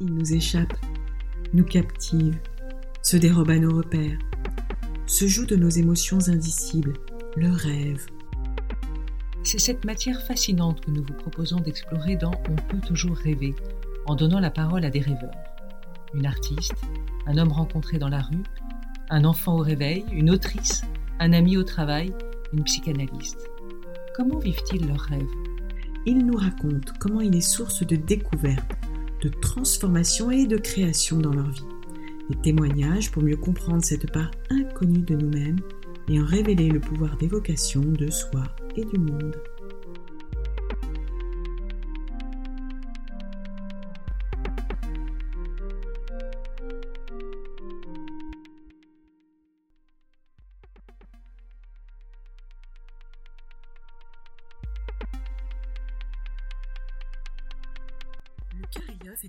Il nous échappe, nous captive, se dérobe à nos repères, se joue de nos émotions indicibles, le rêve. C'est cette matière fascinante que nous vous proposons d'explorer dans On peut toujours rêver, en donnant la parole à des rêveurs. Une artiste, un homme rencontré dans la rue, un enfant au réveil, une autrice, un ami au travail, une psychanalyste. Comment vivent-ils leurs rêves? Ils nous racontent comment il est source de découverte, de transformation et de création dans leur vie. Des témoignages pour mieux comprendre cette part inconnue de nous-mêmes et en révéler le pouvoir d'évocation de soi et du monde.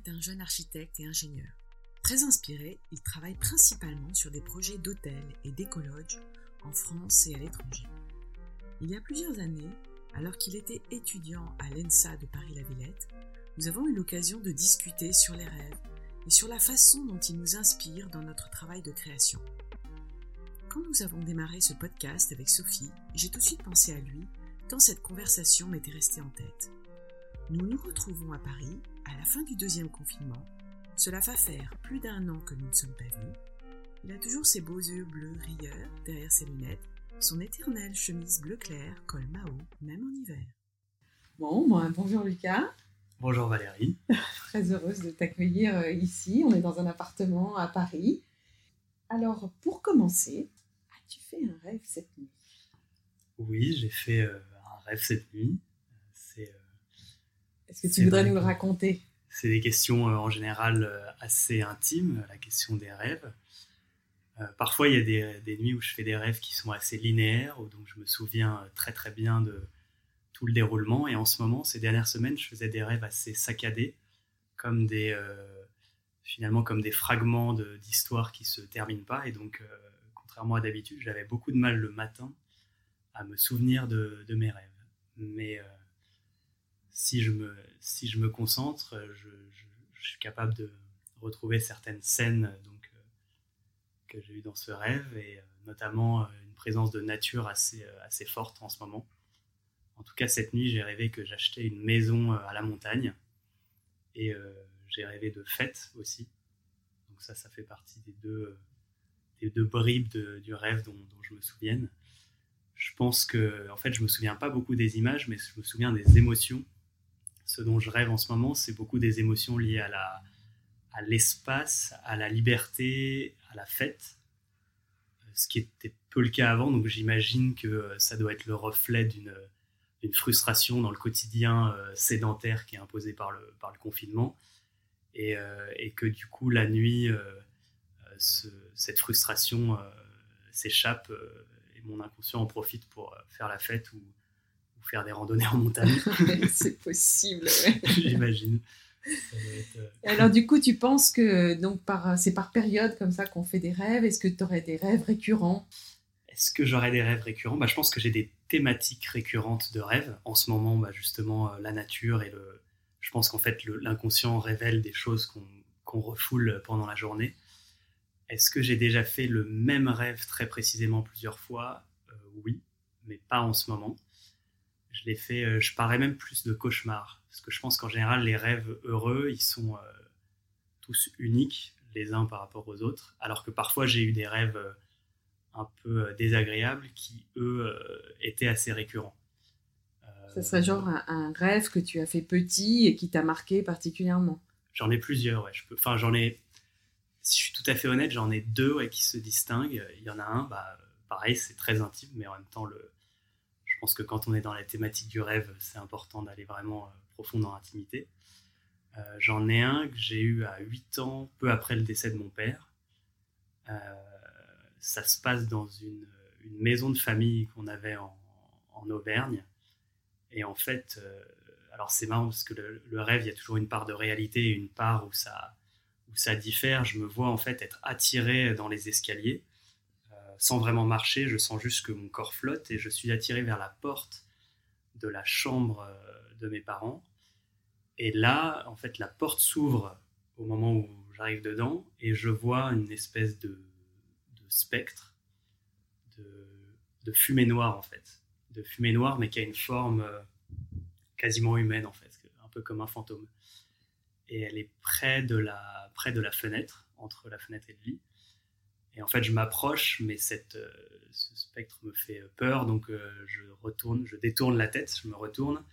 Un jeune architecte et ingénieur. Très inspiré, il travaille principalement sur des projets d'hôtels et d'écologes en France et à l'étranger. Il y a plusieurs années, alors qu'il était étudiant à l'ENSA de Paris-la-Villette, nous avons eu l'occasion de discuter sur les rêves et sur la façon dont ils nous inspirent dans notre travail de création. Quand nous avons démarré ce podcast avec Sophie, j'ai tout de suite pensé à lui, tant cette conversation m'était restée en tête. Nous nous retrouvons à Paris à la fin du deuxième confinement. Cela va faire plus d'un an que nous ne sommes pas vus. Il a toujours ses beaux yeux bleus rieurs derrière ses lunettes, son éternelle chemise bleu clair, col Mao, même en hiver. Bon, bon bonjour Lucas. Bonjour Valérie. Très heureuse de t'accueillir euh, ici. On est dans un appartement à Paris. Alors, pour commencer, as-tu fait un rêve cette nuit? Oui, j'ai fait euh, un rêve cette nuit. C'est. Euh, Est-ce que tu voudrais nous le raconter? C'est des questions en général assez intimes, la question des rêves. Euh, parfois, il y a des, nuits où je fais des rêves qui sont assez linéaires, donc je me souviens euh, très très bien de tout le déroulement. Et en ce moment, ces dernières semaines, je faisais des rêves assez saccadés, comme des euh, finalement comme des fragments d'histoires qui se terminent pas. Et donc, contrairement à d'habitude, j'avais beaucoup de mal le matin à me souvenir de, mes rêves. Mais si je me si je me concentre, je, suis capable de retrouver certaines scènes. Donc que j'ai eu dans ce rêve et euh, notamment euh, une présence de nature assez, euh, assez forte en ce moment. En tout cas, cette nuit, j'ai rêvé que j'achetais une maison à la montagne et j'ai rêvé de fêtes aussi. Donc ça, ça fait partie des deux, des deux bribes du rêve dont, je me souvienne. Je pense que, en fait, je me souviens pas beaucoup des images, mais je me souviens des émotions. Ce dont je rêve en ce moment, c'est beaucoup des émotions liées à l'espace, à la liberté, à la fête, ce qui était peu le cas avant. Donc j'imagine que euh, ça doit être le reflet d'une frustration dans le quotidien euh, sédentaire qui est imposé par le, confinement. Et, euh, et que du coup, la nuit, cette frustration s'échappe et mon inconscient en profite pour faire la fête ou, ou faire des randonnées en montagne. C'est possible. J'imagine. Euh, alors du coup, tu penses que donc par c'est par période comme ça qu'on fait des rêves? Est-ce que tu aurais des rêves récurrents? Est-ce que j'aurais des rêves récurrents? Bah, Je pense que j'ai des thématiques récurrentes de rêves. En ce moment, bah, justement, euh, la nature et le... Je pense qu'en fait, l'inconscient révèle des choses qu'on refoule pendant la journée. Est-ce que j'ai déjà fait le même rêve très précisément plusieurs fois? Euh, Oui, mais pas en ce moment. Je l'ai fait, je parlais même plus de cauchemars parce que je pense qu'en général, les rêves heureux, ils sont euh, tous uniques les uns par rapport aux autres, alors que parfois j'ai eu des rêves euh, un peu euh, désagréables qui, eux, étaient assez récurrents. Ce serait genre un, rêve que tu as fait petit et qui t'a marqué particulièrement J'en ai plusieurs, ouais. Je peux... Enfin, j'en ai... Si je suis tout à fait honnête, j'en ai deux qui se distinguent. Il y en a un, bah, pareil, c'est très intime, mais en même temps, le... je pense que quand on est dans la thématique du rêve, c'est important d'aller vraiment profond dans l'intimité. Euh, j'en ai un que j'ai eu à 8 ans, peu après le décès de mon père. Euh, ça se passe dans une, maison de famille qu'on avait en, Auvergne. Et en fait, euh, alors c'est marrant parce que le, rêve, il y a toujours une part de réalité et une part où ça, où ça diffère. Je me vois en fait être attiré dans les escaliers sans vraiment marcher. Je sens juste que mon corps flotte et je suis attiré vers la porte de la chambre de mes parents. Et là, en fait, la porte s'ouvre au moment où j'arrive dedans et je vois une espèce de, spectre, de, fumée noire en fait. De fumée noire, mais qui a une forme euh, quasiment humaine en fait, un peu comme un fantôme. Et elle est près de la, près de la fenêtre, entre la fenêtre et le lit. Et en fait, je m'approche, mais cette, euh, ce spectre me fait peur, donc euh, je retourne, je détourne la tête, je me retourne,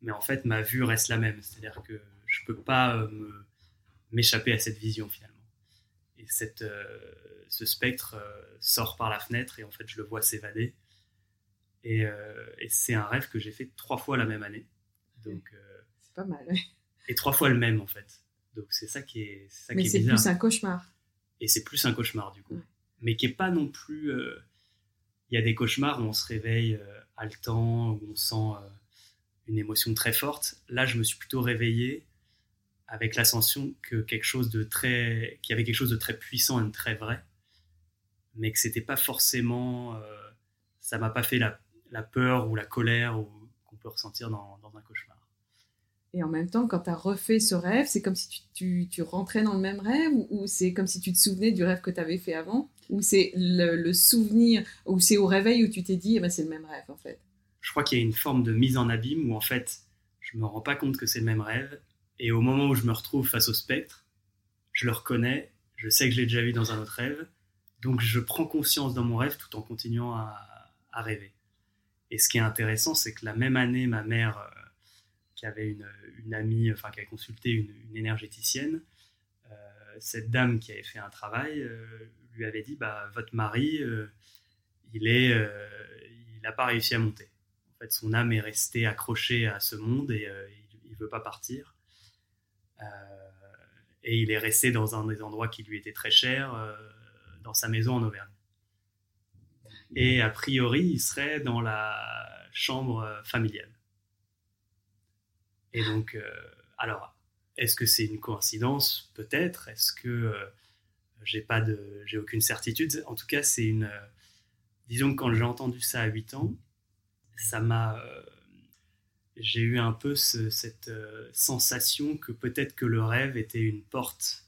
mais en fait, ma vue reste la même, c'est-à-dire que je peux pas m'échapper à cette vision finalement. Et cette, ce spectre euh, sort par la fenêtre et en fait je le vois s'évader. Et, euh, c'est un rêve que j'ai fait trois fois la même année. Donc euh, c'est pas mal. Et trois fois le même en fait. Donc c'est ça qui est, ça Mais c'est plus un cauchemar. Et c'est plus un cauchemar du coup. Mais qui est pas non plus. Il y a des cauchemars où on se réveille haletant, où on sent une émotion très forte. Là, je me suis plutôt réveillé avec l'ascension que quelque chose de très, qui avait quelque chose de très puissant et de très vrai mais que c'était pas forcément, euh, ça m'a pas fait la, la, peur ou la colère qu'on peut ressentir dans, dans, un cauchemar. Et en même temps, quand tu as refait ce rêve, c'est comme si tu, tu, tu, rentrais dans le même rêve ou, c'est comme si tu te souvenais du rêve que tu avais fait avant? Ou c'est le, souvenir, ou c'est au réveil où tu t'es dit, eh ben, c'est le même rêve en fait? Je crois qu'il y a une forme de mise en abîme où en fait, je me rends pas compte que c'est le même rêve. Et au moment où je me retrouve face au spectre, je le reconnais, je sais que je l'ai déjà vu dans un autre rêve, donc je prends conscience dans mon rêve tout en continuant à, rêver. Et ce qui est intéressant, c'est que la même année, ma mère, euh, qui avait une, amie, enfin qui avait consulté une, énergéticienne, euh, cette dame qui avait fait un travail euh, lui avait dit bah, Votre mari, il est, il n'a pas réussi à monter. En fait, son âme est restée accrochée à ce monde et il ne veut pas partir. et il est resté dans un des endroits qui lui était très cher dans sa maison en Auvergne. Et a priori, il serait dans la chambre euh, familiale. Et donc, euh, alors, est-ce que c'est une coïncidence? Peut-être. Est-ce que euh, j'ai pas de, j'ai aucune certitude En tout cas, c'est une. disons que quand j'ai entendu ça à 8 ans, ça m'a. j'ai eu un peu cette sensation que peut-être que le rêve était une porte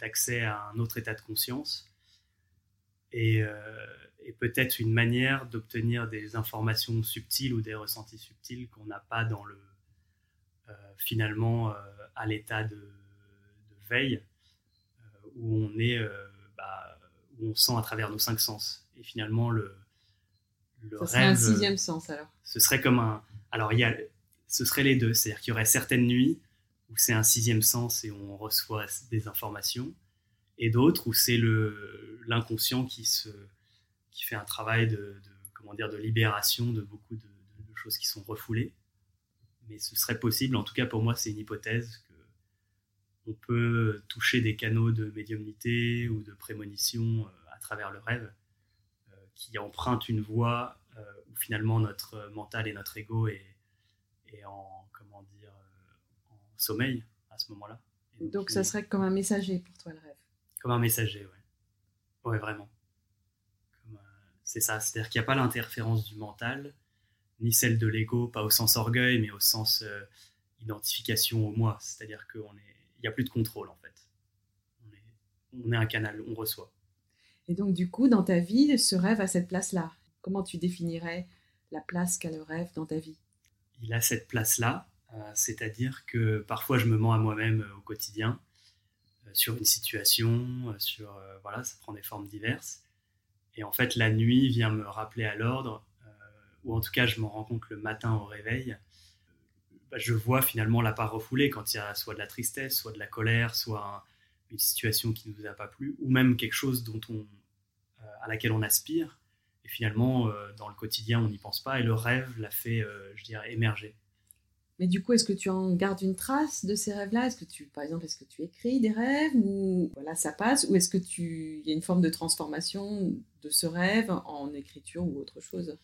d'accès à un autre état de conscience euh, et, peut-être une manière d'obtenir des informations subtiles ou des ressentis subtils qu'on n'a pas dans le euh, finalement euh, à l'état de, veille où on est bah, où on sent à travers nos cinq sens. Et finalement le le ça serait un sixième sens alors. ce serait comme un alors il y a ce serait les deux. C'est-à-dire qu'il y aurait certaines nuits où c'est un sixième sens et on reçoit des informations et d'autres où c'est le l'inconscient qui se qui fait un travail de, comment dire de libération de beaucoup de, choses qui sont refoulées. Mais ce serait possible, en tout cas pour moi, c'est une hypothèse que on peut toucher des canaux de médiumnité ou de prémonition euh, à travers le rêve, euh, qui empruntent une voie euh, où finalement notre mental et notre ego est, est en comment dire en sommeil à ce moment-là. donc ça serait comme un messager pour toi le rêve. Comme un messager, ouais. Ouais, vraiment. C'est ça, c'est-à-dire qu'il n'y a pas l'interférence du mental, ni celle de l'ego, pas au sens orgueil, mais au sens euh, identification au moi. C'est-à-dire qu'il n'y a plus de contrôle, en fait. On est, on est un canal, on reçoit. Et donc, du coup, dans ta vie, ce rêve a cette place-là. Comment tu définirais la place qu'a le rêve dans ta vie? Il a cette place-là, euh, c'est-à-dire que parfois je me mens à moi-même au quotidien sur une situation, euh, sur euh, voilà, ça prend des formes diverses. Et en fait, la nuit vient me rappeler à l'ordre, euh, ou en tout cas, je m'en rends compte le matin au réveil. Bah, je vois finalement la part refoulée quand il y a soit de la tristesse, soit de la colère, soit une situation qui ne nous a pas plu, ou même quelque chose dont on, à laquelle on aspire. Et finalement, dans le quotidien, on n'y pense pas, et le rêve l'a fait, je dirais, émerger. Mais du coup, est-ce que tu en gardes une trace de ces rêves-là? Est-ce que tu, par exemple, est-ce que tu écris des rêves ou voilà, ça passe? Ou est-ce que tu, il y a une forme de transformation de ce rêve en écriture ou autre chose?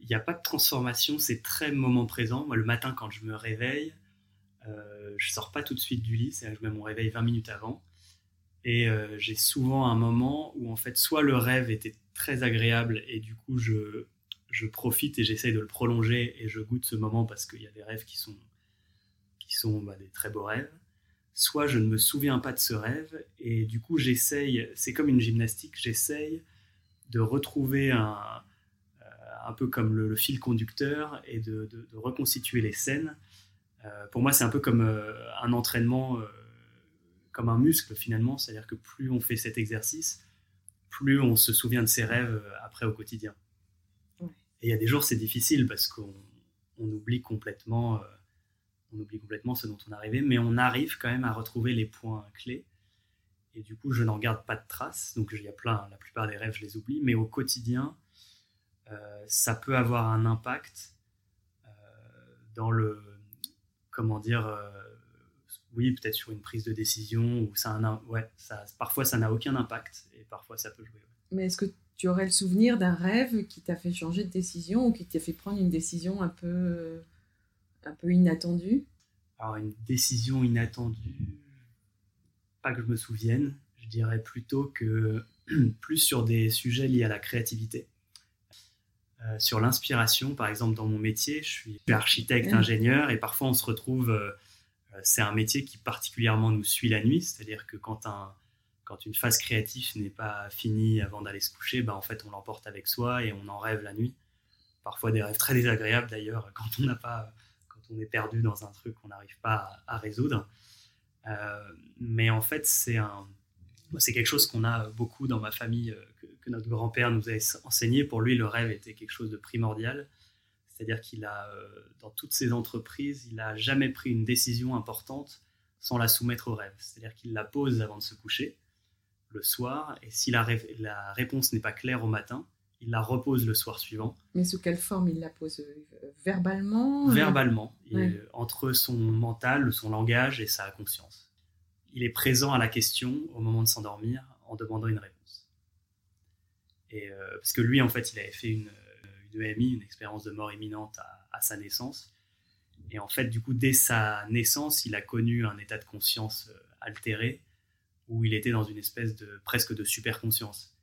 Il n'y a pas de transformation, c'est très moment présent. Moi, le matin, quand je me réveille, euh, je sors pas tout de suite du lit, que je mets mon réveil 20 minutes avant. Et euh, j'ai souvent un moment où, en fait, soit le rêve était très agréable et du coup, je je profite et j'essaye de le prolonger et je goûte ce moment parce qu'il y a des rêves qui sont, qui sont bah, des très beaux rêves. soit je ne me souviens pas de ce rêve, et du coup j'essaye, c'est comme une gymnastique, j'essaye de retrouver un, un peu comme le, fil conducteur et de, reconstituer les scènes. Euh, pour moi, c'est un peu comme euh, un entraînement, comme un muscle finalement, c'est-à-dire que plus on fait cet exercice, plus on se souvient de ses rêves après au quotidien. Et il y a des jours, c'est difficile parce qu'on oublie complètement on oublie complètement ce dont on est arrivé, mais on arrive quand même à retrouver les points clés. Et du coup, je n'en garde pas de traces. Donc, il y a plein, la plupart des rêves, je les oublie. Mais au quotidien, euh, ça peut avoir un impact euh, dans le. Comment dire euh, Oui, peut-être sur une prise de décision. Ou ça, un, ouais, ça, parfois, ça n'a aucun impact. Et parfois, ça peut jouer. Mais est-ce que tu aurais le souvenir d'un rêve qui t'a fait changer de décision ou qui t'a fait prendre une décision un peu un peu inattendue? Alors, une décision inattendue, pas que je me souvienne, je dirais plutôt que plus sur des sujets liés à la créativité. Euh, sur l'inspiration, par exemple, dans mon métier, je suis architecte, ingénieur, et parfois on se retrouve, euh, euh, c'est un métier qui particulièrement nous suit la nuit, c'est-à-dire que quand, un, quand une phase créative n'est pas finie avant d'aller se coucher, ben, en fait on l'emporte avec soi et on en rêve la nuit. Parfois des rêves très désagréables d'ailleurs, quand on n'a pas on est perdu dans un truc qu'on n'arrive pas à, résoudre. Euh, mais en fait, c'est un, c'est quelque chose qu'on a beaucoup dans ma famille, que, notre grand-père nous a enseigné. Pour lui, le rêve était quelque chose de primordial. C'est-à-dire qu'il a, euh, dans toutes ses entreprises, il n'a jamais pris une décision importante sans la soumettre au rêve. C'est-à-dire qu'il la pose avant de se coucher, le soir, et si la, la réponse n'est pas claire au matin, il la repose le soir suivant. Mais sous quelle forme il la pose? Euh, Verbalement euh? Verbalement, entre son mental, son langage et sa conscience. Il est présent à la question au moment de s'endormir en demandant une réponse. Euh, parce que lui, en fait, il avait fait une, EMI, une expérience de mort imminente à, sa naissance. Et en fait, du coup, dès sa naissance, il a connu un état de conscience altéré où il était dans une espèce de presque de super conscience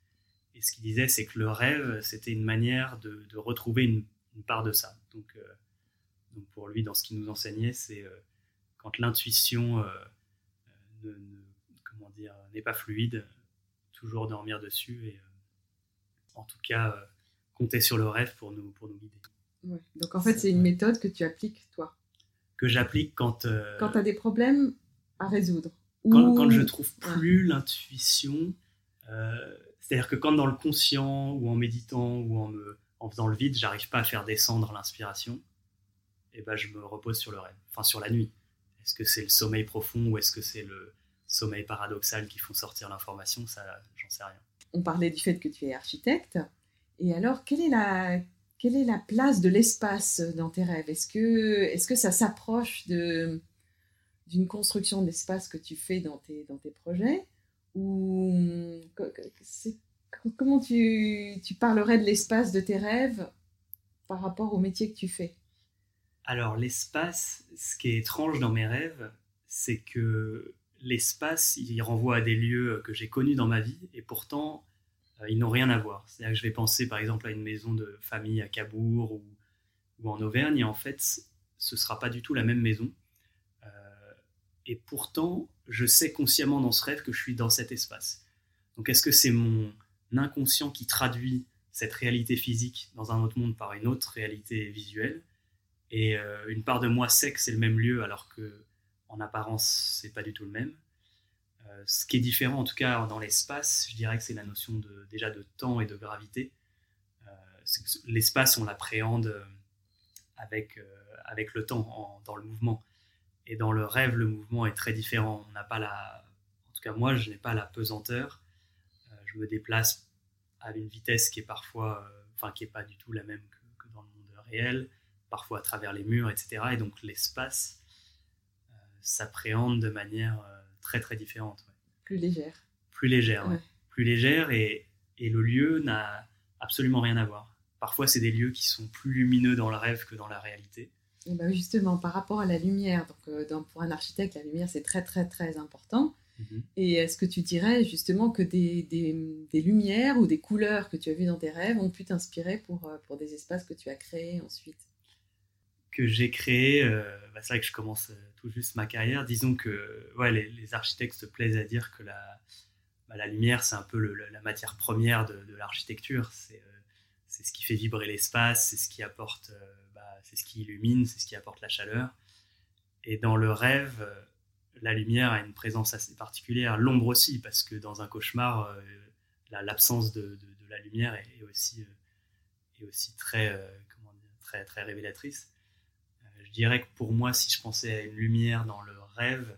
et ce qu'il disait, c'est que le rêve, c'était une manière de, retrouver une, part de ça. Donc, euh, pour lui, dans ce qu'il nous enseignait, c'est euh, quand l'intuition euh, n'est pas fluide, toujours dormir dessus et en tout cas compter sur le rêve pour nous, pour nous guider. Donc en fait, c'est une méthode que tu appliques toi. Que j'applique quand... quand tu as des problèmes à résoudre. Quand, quand je trouve plus l'intuition, c'est-à-dire que quand dans le conscient ou en méditant ou en, me, en faisant le vide, j'arrive pas à faire descendre l'inspiration, et eh ben je me repose sur le rêve, enfin sur la nuit. Est-ce que c'est le sommeil profond ou est-ce que c'est le sommeil paradoxal qui font sortir l'information? Ça, j'en sais rien. On parlait du fait que tu es architecte. Et alors, quelle est la, quelle est la place de l'espace dans tes rêves? Est-ce que, est que ça s'approche de, d'une construction d'espace que tu fais dans tes, dans tes projets? Ou comment tu, tu parlerais de l'espace de tes rêves par rapport au métier que tu fais? Alors l'espace, ce qui est étrange dans mes rêves, c'est que l'espace, il renvoie à des lieux que j'ai connus dans ma vie et pourtant euh, ils n'ont rien à voir. C'est-à-dire que je vais penser par exemple à une maison de famille à Cabourg ou, en Auvergne et en fait ce sera pas du tout la même maison. Euh, et pourtant, je sais consciemment dans ce rêve que je suis dans cet espace. Donc est-ce que c'est mon inconscient qui traduit cette réalité physique dans un autre monde par une autre réalité visuelle? Et euh, une part de moi sait que c'est le même lieu alors que en apparence c'est pas du tout le même. Euh, ce qui est différent en tout cas dans l'espace, je dirais que c'est la notion de, déjà de temps et de gravité. Euh, l'espace on l'appréhende avec, avec le temps dans le mouvement. Et dans le rêve, le mouvement est très différent. On pas la, en tout cas moi, je n'ai pas la pesanteur. Euh, je me déplace à une vitesse qui est parfois, euh, enfin qui est pas du tout la même que, dans le monde réel, parfois à travers les murs, etc. Et donc l'espace euh, s'appréhende de manière très très différente. Plus légère. Plus légère, plus légère et, et le lieu n'a absolument rien à voir. Parfois, c'est des lieux qui sont plus lumineux dans le rêve que dans la réalité. Ben justement, par rapport à la lumière, donc, euh, pour un architecte, la lumière, c'est très, très, très important. Mhm. Et est-ce que tu dirais justement que des, des, lumières ou des couleurs que tu as vues dans tes rêves ont pu t'inspirer pour, euh, pour des espaces que tu as créés ensuite? Que j'ai créé, bah, c'est vrai que je commence tout juste ma carrière. Disons que les, architectes se plaisent à dire que la, bah, lumière, c'est un peu la matière première de, l'architecture. C'est c'est ce qui fait vibrer l'espace, c'est ce qui apporte, euh, bah, c'est ce qui illumine, c'est ce qui apporte la chaleur. Et dans le rêve, euh, la lumière a une présence assez particulière, l'ombre aussi, parce que dans un cauchemar, euh, l'absence de, la lumière est, aussi, très révélatrice. Dirais que pour moi, si je pensais à une lumière dans le rêve,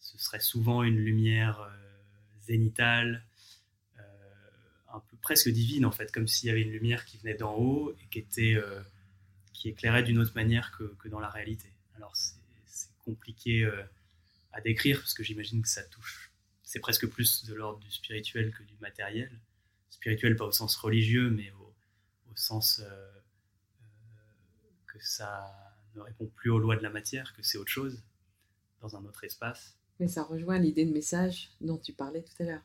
ce serait souvent une lumière zénitale, un peu presque divine en fait, comme s'il y avait une lumière qui venait d'en haut et qui était euh, qui éclairait d'une autre manière que, dans la réalité. Alors c'est compliqué euh, à décrire parce que j'imagine que ça touche, c'est presque plus de l'ordre du spirituel que du matériel. Spirituel pas au sens religieux, mais au, sens euh, que ça ne répond plus aux lois de la matière, que c'est autre chose dans un autre espace. Mais ça rejoint l'idée de message dont tu parlais tout à l'heure.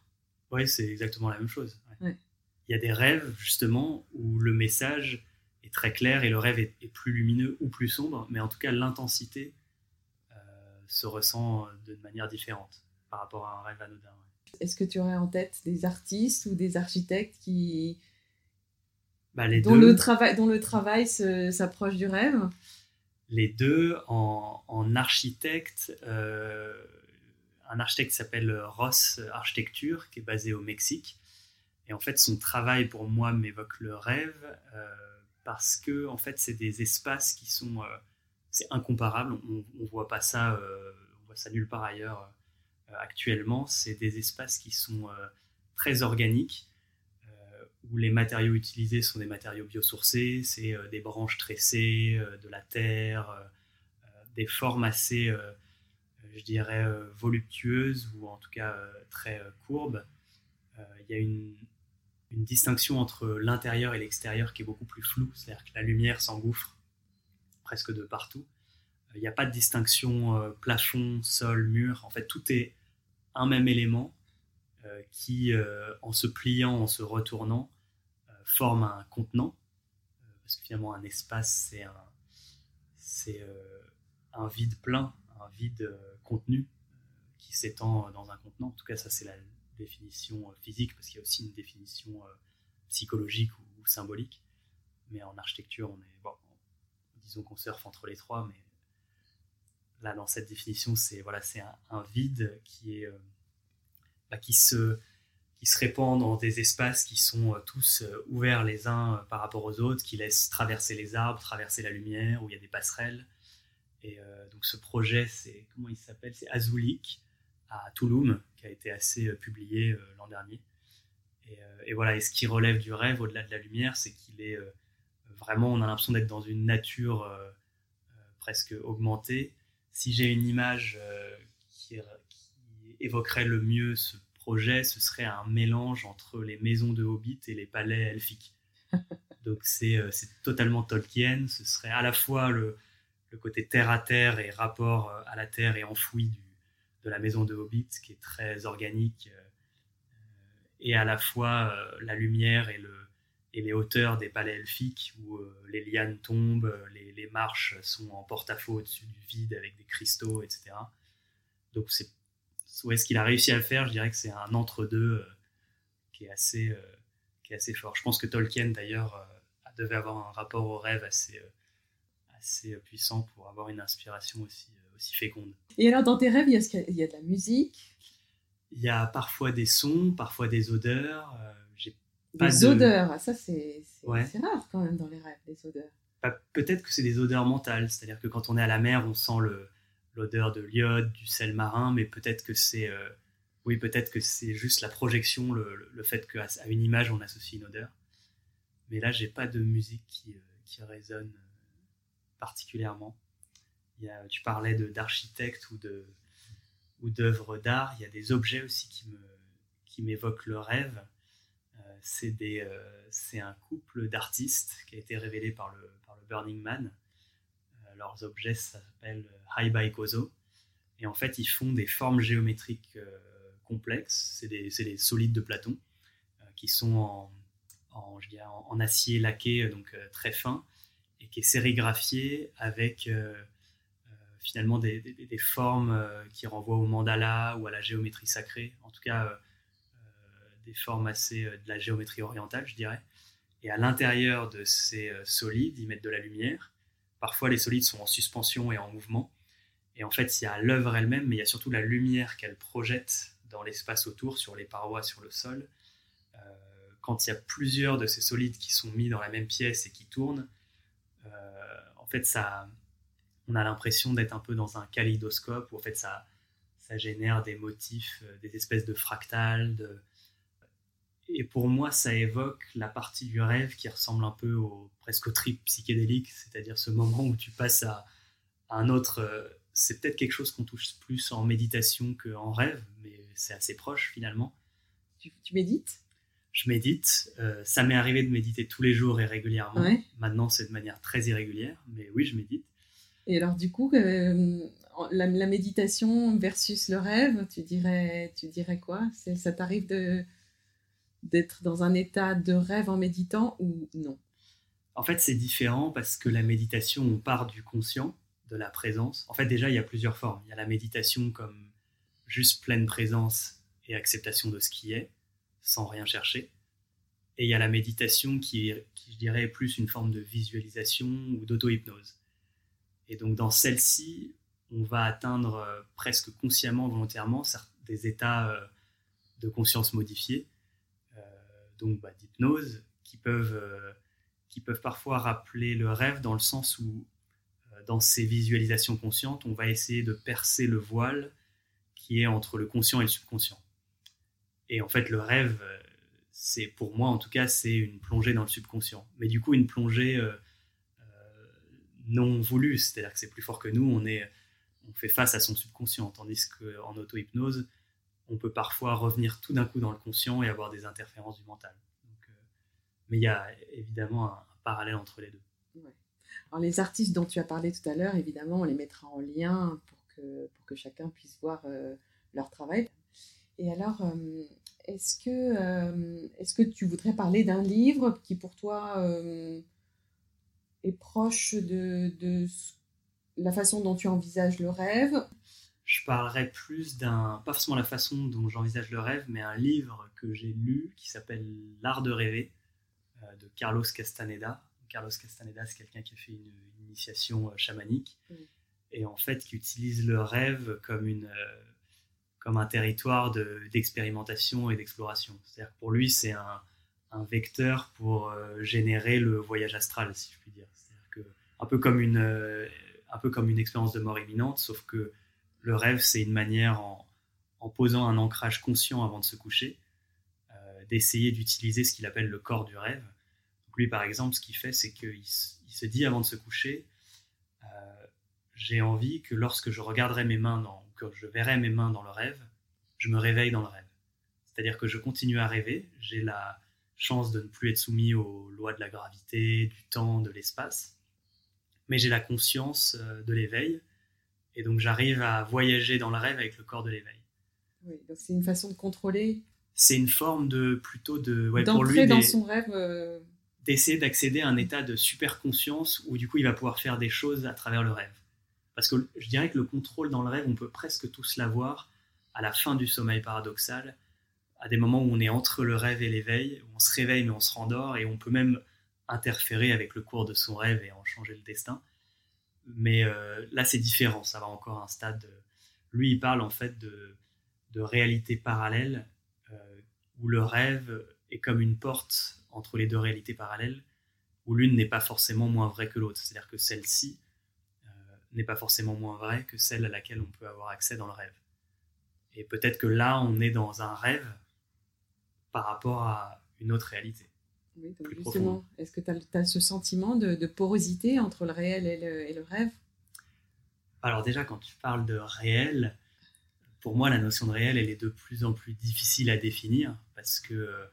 Oui, c'est exactement la même chose. Il y a des rêves, justement, où le message est très clair et le rêve est, plus lumineux ou plus sombre, mais en tout cas, l'intensité euh, se ressent de manière différente par rapport à un rêve anodin. Est-ce que tu aurais en tête des artistes ou des architectes qui... Bah, dont, le travail, dont le travail s'approche du rêve? Les deux, en, architecte, euh, un architecte s'appelle Ross Architecture, qui est basé au Mexique. Et en fait, son travail pour moi m'évoque le rêve euh, parce que en fait, c'est des espaces qui sont, euh, c'est incomparable. On, ne voit pas ça, euh, on voit ça nulle part ailleurs actuellement. C'est des espaces qui sont très organiques où les matériaux utilisés sont des matériaux biosourcés, c'est des branches tressées, de la terre, des formes assez je dirais, euh, voluptueuse ou en tout cas euh, très euh, courbe. Il y a une, distinction entre l'intérieur et l'extérieur qui est beaucoup plus floue, c'est-à-dire que la lumière s'engouffre presque de partout. Il n'y a pas de distinction plafond, sol, mur. En fait, tout est un même élément qui, en se pliant, en se retournant, forme un contenant. parce que finalement, un espace, c'est un, c'est, un vide plein, un vide contenu euh, qui s'étend dans un contenant. En tout cas, ça c'est la définition euh, physique, parce qu'il y a aussi une définition euh, psychologique ou, symbolique. Mais en architecture, on est, bon, disons qu'on surfe entre les trois, mais là, dans cette définition, c'est voilà, c'est un, vide qui est bah, qui se qui se répand dans des espaces qui sont tous ouverts les uns par rapport aux autres, qui laissent traverser les arbres, traverser la lumière, où il y a des passerelles. Et euh, donc ce projet, c'est comment il s'appelle? C'est Azulik à Touloum, qui a été assez euh, publié euh, l'an dernier. Et, voilà, et ce qui relève du rêve au-delà de la lumière, c'est qu'il est, vraiment, on a l'impression d'être dans une nature presque augmentée. Si j'ai une image qui, qui, évoquerait le mieux ce projet, ce serait un mélange entre les maisons de Hobbit et les palais elfiques. Donc c'est totalement Tolkien. Ce serait à la fois le, le côté terre à terre et rapport euh, à la terre et enfoui de la maison de Hobbit, qui est très organique, euh, et à la fois euh, la lumière et, le, et les hauteurs des palais elfiques, où les lianes tombent, les, marches sont en porte-à-faux au-dessus du vide avec des cristaux, etc. Donc c'est ce qu'il a réussi à faire, je dirais que c'est un entre-deux qui, est assez, qui est assez fort. Je pense que Tolkien, d'ailleurs, devait avoir un rapport au rêve assez, assez puissant pour avoir une inspiration aussi, euh, aussi féconde. Et alors, dans tes rêves, il y a, de la musique? Il y a parfois des sons, parfois des odeurs. Euh, des odeurs, ah, ça c'est rare quand même dans les rêves, des odeurs. Bah, peut-être que c'est des odeurs mentales, c'est-à-dire que quand on est à la mer, on sent l'odeur de l'iode, du sel marin, mais peut-être que c'est euh, oui, peut-être que c'est juste la projection, le, le fait qu'à une image on associe une odeur. Mais là, j'ai pas de musique qui, qui résonne particulièrement. Il y a, tu parlais d'architecte ou de ou d'œuvres d'art. Il y a des objets aussi qui me qui m'évoquent le rêve. Euh, c'est des euh, c'est un couple d'artistes qui a été révélé par le par le Burning Man. Euh, leurs objets s'appellent High by Kozo et en fait ils font des formes géométriques complexes. C'est des, des solides de Platon qui sont en, en, acier laqué donc très fin et qui est sérigraphié avec finalement des, formes qui renvoient au mandala ou à la géométrie sacrée, en tout cas des formes assez de la géométrie orientale, je dirais. Et à l'intérieur de ces solides, ils mettent de la lumière. Parfois, les solides sont en suspension et en mouvement. Et en fait, il y a l'œuvre elle-même, mais il y a surtout la lumière qu'elle projette dans l'espace autour, sur les parois, sur le sol. Euh, quand il y a plusieurs de ces solides qui sont mis dans la même pièce et qui tournent, euh, en fait, ça, on a l'impression d'être un peu dans un kaléidoscope où en fait ça, ça génère des motifs, euh, des espèces de fractales. De... Et pour moi, ça évoque la partie du rêve qui ressemble un peu au, presque au trip psychédélique, c'est-à-dire ce moment où tu passes à, à un autre c'est peut-être quelque chose qu'on touche plus en méditation qu'en rêve, mais c'est assez proche finalement. Tu, médites? Je médite. Euh, ça m'est arrivé de méditer tous les jours et régulièrement. Maintenant, c'est de manière très irrégulière, mais oui, je médite. Et alors, du coup, euh, la, méditation versus le rêve, tu dirais, tu dirais quoi? Ça t'arrive de d'être dans un état de rêve en méditant ou non? En fait, c'est différent parce que la méditation, on part du conscient de la présence. En fait, déjà, il y a plusieurs formes. Il y a la méditation comme juste pleine présence et acceptation de ce qui est, sans rien chercher. Et il y a la méditation qui, je dirais, est plus une forme de visualisation ou d'auto-hypnose. Et donc, dans celle-ci, on va atteindre euh, presque consciemment, volontairement, des états euh, de conscience modifiés, donc bah, d'hypnose, qui peuvent, qui peuvent parfois rappeler le rêve dans le sens où dans ces visualisations conscientes, on va essayer de percer le voile qui est entre le conscient et le subconscient. Et en fait, le rêve, euh, c'est pour moi en tout cas, c'est une plongée dans le subconscient. Mais du coup, une plongée euh, euh, non voulue, c'est-à-dire que c'est plus fort que nous, on, est, on fait face à son subconscient, tandis qu'en auto-hypnose, on peut parfois revenir tout d'un coup dans le conscient et avoir des interférences du mental. mais il y a évidemment un, parallèle entre les deux. Alors, les artistes dont tu as parlé tout à l'heure, évidemment, on les mettra en lien pour que, pour que chacun puisse voir euh, leur travail. Et alors, euh, est-ce que, euh, est que tu voudrais parler d'un livre qui, pour toi, est proche de, de, la façon dont tu envisages le rêve? Je parlerai plus d'un, pas forcément la façon dont j'envisage le rêve, mais un livre que j'ai lu qui s'appelle L'art de rêver de Carlos Castaneda Carlos Castaneda, c'est quelqu'un qui a fait une, initiation euh, chamanique mm. et en fait qui utilise le rêve comme, une, euh, comme un territoire d'expérimentation et d'exploration. C'est-à-dire que pour lui, c'est un, vecteur pour euh, générer le voyage astral, si je puis dire. C'est-à-dire que un peu comme une, un peu comme une expérience de mort imminente, sauf que le rêve, c'est une manière en, posant un ancrage conscient avant de se coucher, d'essayer d'utiliser ce qu'il appelle le corps du rêve lui, par exemple, ce qu'il fait, c'est qu'il se dit avant de se coucher, euh, j'ai envie que lorsque je regarderai mes mains, dans, que je verrai mes mains dans le rêve, je me réveille dans le rêve. C'est-à-dire que je continue à rêver, j'ai la chance de ne plus être soumis aux lois de la gravité, du temps, de l'espace, mais j'ai la conscience euh, de l'éveil, et donc j'arrive à voyager dans le rêve avec le corps de l'éveil. Oui, donc c'est une façon de contrôler. C'est une forme de plutôt de ouais, d'entrer dans son rêve. Euh, d'essayer d'accéder à un état de super conscience où du coup il va pouvoir faire des choses à travers le rêve. Parce que je dirais que le contrôle dans le rêve, on peut presque tous l'avoir à la fin du sommeil paradoxal, à des moments où on est entre le rêve et l'éveil, où on se réveille mais on se rendort et on peut même interférer avec le cours de son rêve et en changer le destin. Mais euh, là c'est différent, ça va encore à un stade... Lui il parle en fait de, réalité parallèle euh, où le rêve est comme une porte entre les deux réalités parallèles, où l'une n'est pas forcément moins vraie que l'autre. C'est-à-dire que celle-ci euh, n'est pas forcément moins vraie que celle à laquelle on peut avoir accès dans le rêve. Et peut-être que là, on est dans un rêve par rapport à une autre réalité. Oui, donc justement, est-ce que tu as, ce sentiment de, porosité entre le réel et le, rêve? Alors déjà, quand tu parles de réel, pour moi, la notion de réel, elle est de plus en plus difficile à définir parce que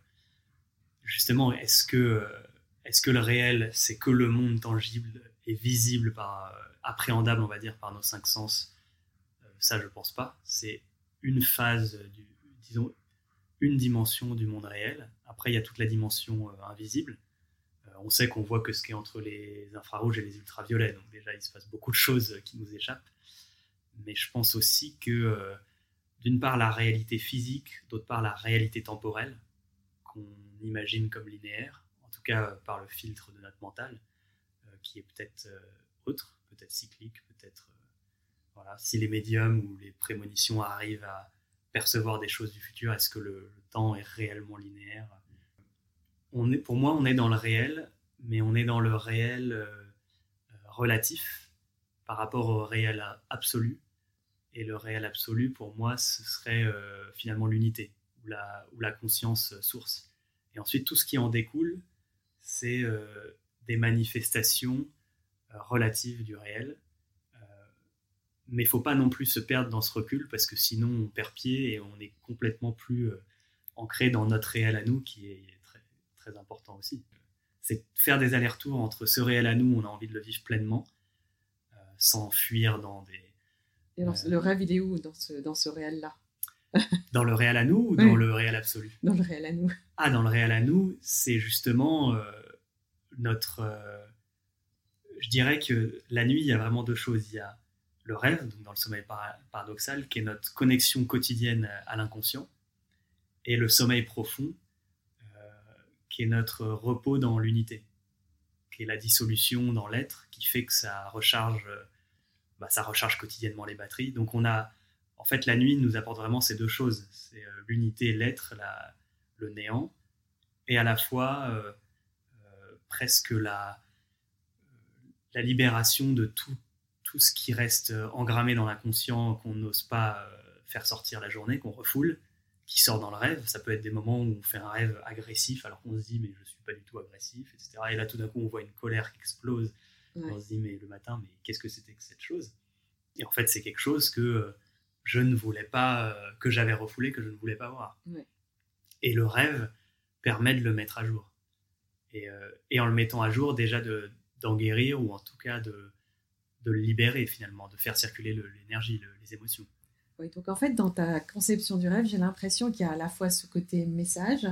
justement, est-ce que, est que le réel, c'est que le monde tangible et visible, par, euh, appréhendable, on va dire, par nos cinq sens? Euh, Ça, je pense pas. C'est une phase, du, disons, une dimension du monde réel. Après, il y a toute la dimension euh, invisible. on sait qu'on voit que ce qui est entre les infrarouges et les ultraviolets, donc déjà il se passe beaucoup de choses qui nous échappent. Mais je pense aussi que d'une part la réalité physique, d'autre part la réalité temporelle, qu'on imagine comme linéaire, en tout cas par le filtre de notre mental, qui est peut-être autre, peut-être cyclique, peut-être voilà, si les médiums ou les prémonitions arrivent à percevoir des choses du futur, est-ce que le, temps est réellement linéaire? Pour moi, on est dans le réel, mais on est dans le réel euh, relatif par rapport au réel absolu. Et le réel absolu, pour moi, ce serait euh, finalement l'unité ou la, conscience source. Et ensuite, tout ce qui en découle, c'est euh, des manifestations relatives du réel mais il faut pas non plus se perdre dans ce recul parce que sinon on perd pied et on est complètement plus euh, ancré dans notre réel à nous qui est très, très important aussi. C'est faire des allers-retours entre ce réel à nous, on a envie de le vivre pleinement, euh, sans fuir dans des... Et le rêve, il est où dans ce, dans ce réel-là? Dans le réel à nous ou dans le réel absolu? Dans le réel à nous. Ah, dans le réel à nous, c'est justement euh, notre... je dirais que la nuit, il y a vraiment deux choses. Il y a le rêve, donc dans le sommeil paradoxal, qui est notre connexion quotidienne à l'inconscient, et le sommeil profond, euh, qui est notre repos dans l'unité, qui est la dissolution dans l'être, qui fait que ça recharge, euh, bah, ça recharge quotidiennement les batteries. Donc on a, en fait, la nuit nous apporte vraiment ces deux choses, c'est euh, l'unité, l'être, le néant, et à la fois presque la, la libération de tout tout ce qui reste euh, engrammé dans l'inconscient, qu'on n'ose pas euh, faire sortir la journée, qu'on refoule, qui sort dans le rêve. Ça peut être des moments où on fait un rêve agressif alors qu'on se dit mais je suis pas du tout agressif, etc. Et là tout d'un coup on voit une colère qui explose. On se dit mais le matin mais qu'est-ce que c'était que cette chose? Et en fait c'est quelque chose que euh, je ne voulais pas, que j'avais refoulé, que je ne voulais pas voir. Et le rêve permet de le mettre à jour. Et, et en le mettant à jour déjà de d'en guérir ou en tout cas de de le libérer finalement, de faire circuler l'énergie, les émotions. Oui, donc en fait, dans ta conception du rêve, j'ai l'impression qu'il y a à la fois ce côté message,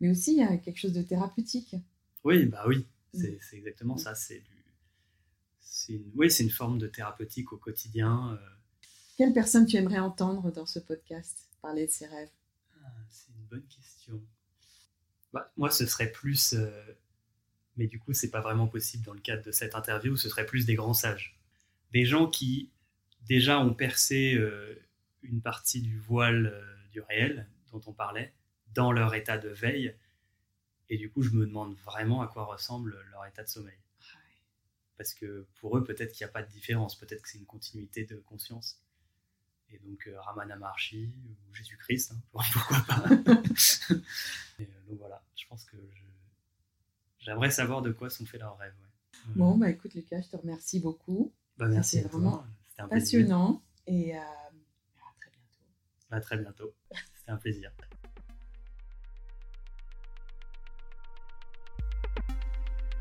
mais aussi il y a quelque chose de thérapeutique. Oui, bah oui, c'est mm. exactement mm. ça. C'est une, oui, c'est une forme de thérapeutique au quotidien. Euh. Quelle personne tu aimerais entendre dans ce podcast parler de ses rêves? Ah, C'est une bonne question. Bah, moi, ce serait plus, euh, mais du coup, c'est pas vraiment possible dans le cadre de cette interview. Ce serait plus des grands sages des gens qui déjà ont percé euh, une partie du voile euh, du réel dont on parlait dans leur état de veille. Et du coup, je me demande vraiment à quoi ressemble leur état de sommeil. Parce que pour eux, peut-être qu'il n'y a pas de différence, peut-être que c'est une continuité de conscience. Et donc, euh, Ramana Maharshi ou Jésus-Christ, hein, pourquoi pas. donc voilà, je pense que j'aimerais savoir de quoi sont faits leurs rêves. Bon, bah écoute Lucas, je te remercie beaucoup. Bah, merci C'était vraiment un passionnant et euh, à très bientôt. À très bientôt. C'était un plaisir.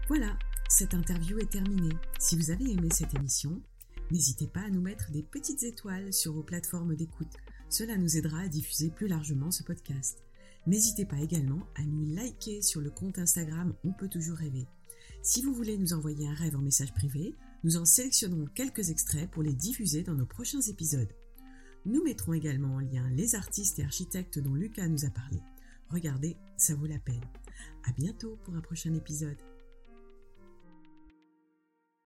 Voilà, cette interview est terminée. Si vous avez aimé cette émission, n'hésitez pas à nous mettre des petites étoiles sur vos plateformes d'écoute. Cela nous aidera à diffuser plus largement ce podcast. N'hésitez pas également à nous liker sur le compte Instagram On peut toujours rêver. Si vous voulez nous envoyer un rêve en message privé, nous en sélectionnerons quelques extraits pour les diffuser dans nos prochains épisodes. Nous mettrons également en lien les artistes et architectes dont Lucas nous a parlé. Regardez, ça vaut la peine. À bientôt pour un prochain épisode.